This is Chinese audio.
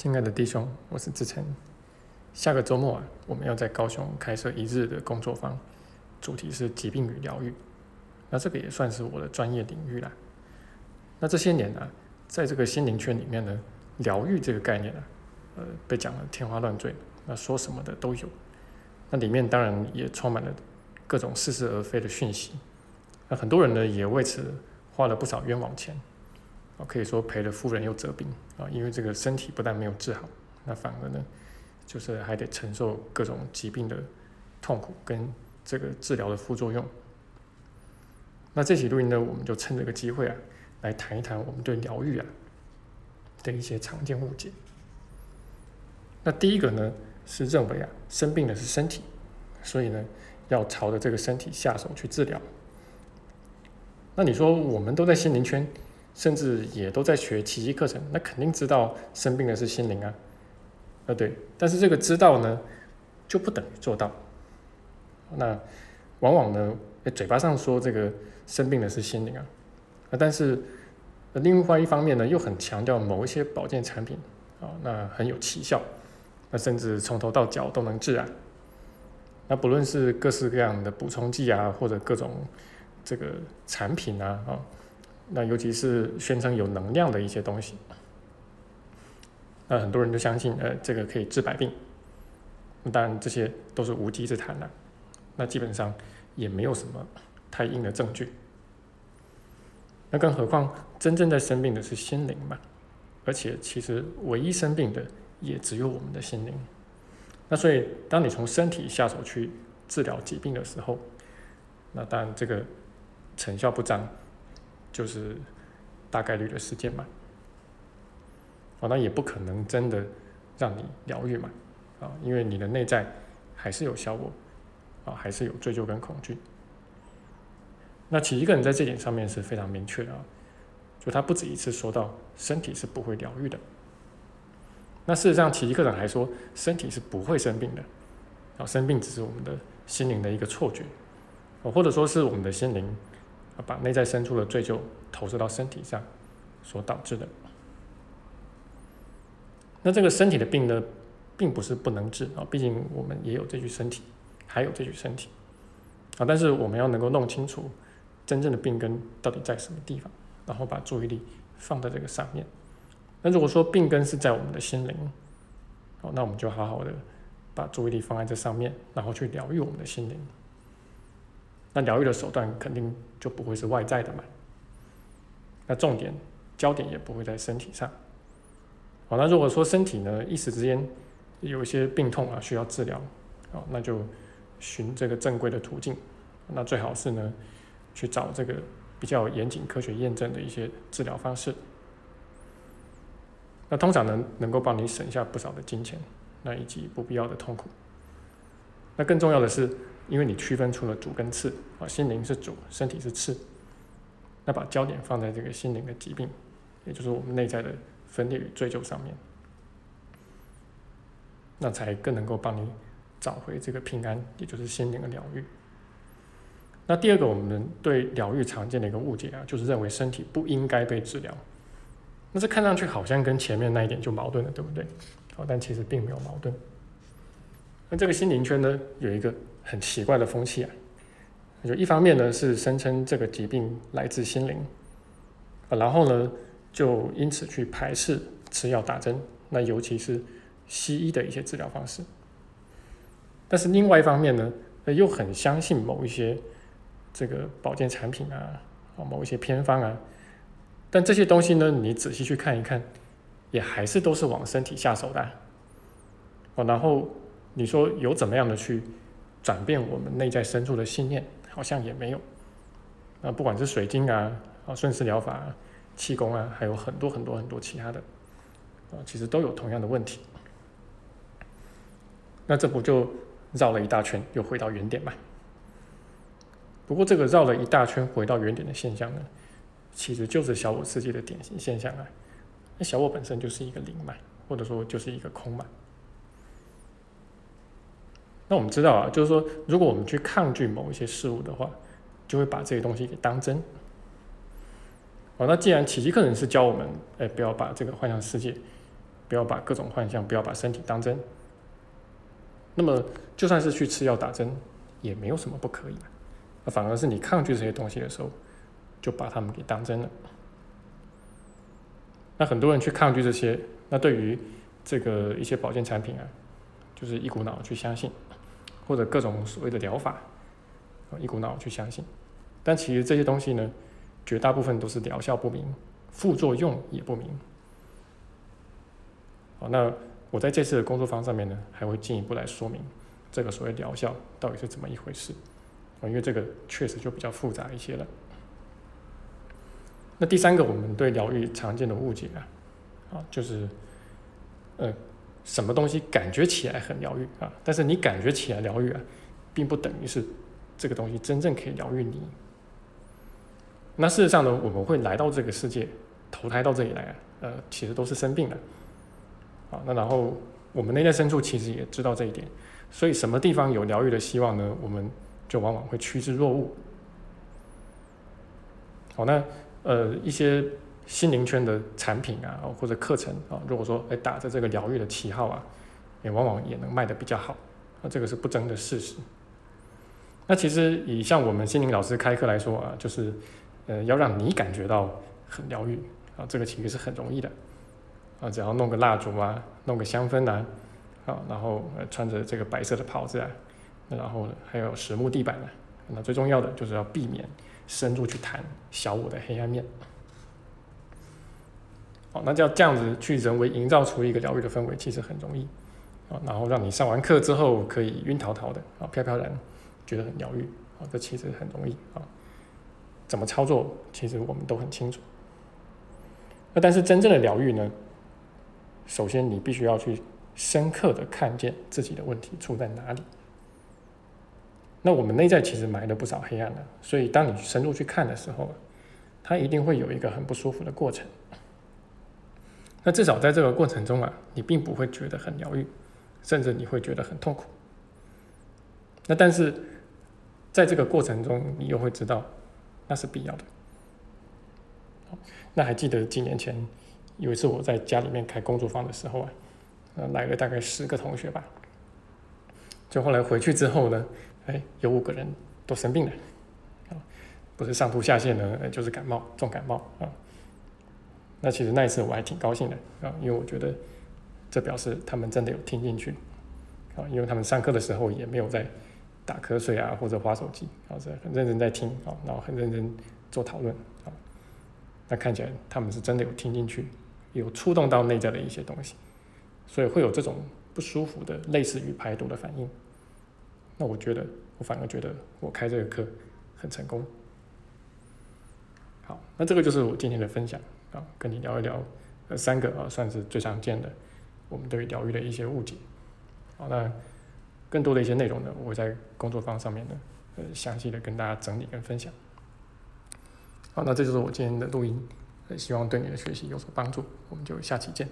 亲爱的弟兄，我是志成。下个周末啊，我们要在高雄开设一日的工作坊，主题是疾病与疗愈。那这个也算是我的专业领域啦。那这些年啊，在这个心灵圈里面呢，疗愈这个概念啊，呃，被讲得天花乱坠，那说什么的都有。那里面当然也充满了各种似是而非的讯息。那很多人呢，也为此花了不少冤枉钱。可以说赔了夫人又折兵啊，因为这个身体不但没有治好，那反而呢，就是还得承受各种疾病的痛苦跟这个治疗的副作用。那这期录音呢，我们就趁这个机会啊，来谈一谈我们对疗愈啊的一些常见误解。那第一个呢，是认为啊，生病的是身体，所以呢，要朝着这个身体下手去治疗。那你说我们都在心灵圈？甚至也都在学奇迹课程，那肯定知道生病的是心灵啊，啊对，但是这个知道呢，就不等于做到。那往往呢，嘴巴上说这个生病的是心灵啊，啊，但是另外一方面呢，又很强调某一些保健产品啊，那很有奇效，那甚至从头到脚都能治啊。那不论是各式各样的补充剂啊，或者各种这个产品啊，啊。那尤其是宣称有能量的一些东西，那很多人都相信，呃，这个可以治百病。当然，这些都是无稽之谈了。那基本上也没有什么太硬的证据。那更何况，真正在生病的是心灵嘛？而且，其实唯一生病的也只有我们的心灵。那所以，当你从身体下手去治疗疾病的时候，那当然这个成效不彰。就是大概率的事件嘛，啊，那也不可能真的让你疗愈嘛，啊，因为你的内在还是有效果，啊，还是有追究跟恐惧。那其实一个人在这点上面是非常明确的啊，就他不止一次说到身体是不会疗愈的。那事实上，奇一个人还说身体是不会生病的，啊，生病只是我们的心灵的一个错觉，哦，或者说是我们的心灵。把内在深处的罪疚投射到身体上所导致的。那这个身体的病呢，并不是不能治啊，毕竟我们也有这具身体，还有这具身体啊。但是我们要能够弄清楚真正的病根到底在什么地方，然后把注意力放在这个上面。那如果说病根是在我们的心灵，好，那我们就好好的把注意力放在这上面，然后去疗愈我们的心灵。那疗愈的手段肯定就不会是外在的嘛，那重点焦点也不会在身体上。好，那如果说身体呢一时之间有一些病痛啊需要治疗，好，那就寻这个正规的途径，那最好是呢去找这个比较严谨科学验证的一些治疗方式。那通常呢能够帮你省下不少的金钱，那以及不必要的痛苦。那更重要的是。因为你区分出了主跟次啊，心灵是主，身体是次，那把焦点放在这个心灵的疾病，也就是我们内在的分裂与追究上面，那才更能够帮你找回这个平安，也就是心灵的疗愈。那第二个，我们对疗愈常见的一个误解啊，就是认为身体不应该被治疗。那这看上去好像跟前面那一点就矛盾了，对不对？好，但其实并没有矛盾。那这个心灵圈呢，有一个。很奇怪的风气啊！就一方面呢是声称这个疾病来自心灵，啊然后呢就因此去排斥吃药打针，那尤其是西医的一些治疗方式。但是另外一方面呢，又很相信某一些这个保健产品啊，啊某一些偏方啊。但这些东西呢，你仔细去看一看，也还是都是往身体下手的。哦，然后你说有怎么样的去？转变我们内在深处的信念，好像也没有。啊，不管是水晶啊，啊顺势疗法、啊气功啊，还有很多很多很多其他的，啊，其实都有同样的问题。那这不就绕了一大圈，又回到原点嘛？不过这个绕了一大圈回到原点的现象呢，其实就是小我世界的典型现象啊。那小我本身就是一个零嘛，或者说就是一个空嘛。那我们知道啊，就是说，如果我们去抗拒某一些事物的话，就会把这些东西给当真。哦，那既然奇迹课程是教我们，哎，不要把这个幻想世界不要把各种幻象，不要把身体当真。那么就算是去吃药打针，也没有什么不可以的，反而是你抗拒这些东西的时候，就把他们给当真了。那很多人去抗拒这些，那对于这个一些保健产品啊，就是一股脑去相信，或者各种所谓的疗法，一股脑去相信。但其实这些东西呢，绝大部分都是疗效不明，副作用也不明。好，那我在这次的工作坊上面呢，还会进一步来说明这个所谓疗效到底是怎么一回事。啊，因为这个确实就比较复杂一些了。那第三个，我们对疗愈常见的误解啊，啊，就是，呃，什么东西感觉起来很疗愈啊，但是你感觉起来疗愈啊，并不等于是这个东西真正可以疗愈你。那事实上呢，我们会来到这个世界，投胎到这里来啊，呃，其实都是生病的。啊，那然后我们内在深处其实也知道这一点，所以什么地方有疗愈的希望呢？我们就往往会趋之若鹜。好，那呃一些心灵圈的产品啊，或者课程啊，如果说哎打着这个疗愈的旗号啊，也往往也能卖的比较好，那这个是不争的事实。那其实以像我们心灵老师开课来说啊，就是呃要让你感觉到很疗愈啊，这个其实是很容易的。啊，只要弄个蜡烛啊，弄个香氛啊，啊，然后穿着这个白色的袍子啊，然后还有实木地板啊，那最重要的就是要避免深入去谈小我的黑暗面。好，那就要这样子去人为营造出一个疗愈的氛围，其实很容易啊，然后让你上完课之后可以晕陶陶的啊，飘飘然，觉得很疗愈啊，这其实很容易啊。怎么操作，其实我们都很清楚。那但是真正的疗愈呢？首先，你必须要去深刻的看见自己的问题出在哪里。那我们内在其实埋了不少黑暗的，所以当你深入去看的时候，它一定会有一个很不舒服的过程。那至少在这个过程中啊，你并不会觉得很疗愈，甚至你会觉得很痛苦。那但是在这个过程中，你又会知道那是必要的。那还记得几年前？有一次我在家里面开工作坊的时候啊，呃，来了大概十个同学吧。就后来回去之后呢，哎，有五个人都生病了，啊，不是上吐下泻呢，就是感冒，重感冒啊。那其实那一次我还挺高兴的啊，因为我觉得这表示他们真的有听进去啊，因为他们上课的时候也没有在打瞌睡啊或者划手机，啊，是很认真在听啊，然后很认真做讨论啊。那看起来他们是真的有听进去。有触动到内在的一些东西，所以会有这种不舒服的，类似于排毒的反应。那我觉得，我反而觉得我开这个课很成功。好，那这个就是我今天的分享啊，跟你聊一聊呃三个啊，算是最常见的我们对于疗愈的一些误解。好，那更多的一些内容呢，我会在工作坊上面呢，呃，详细的跟大家整理跟分享。好，那这就是我今天的录音。希望对你的学习有所帮助，我们就下期见。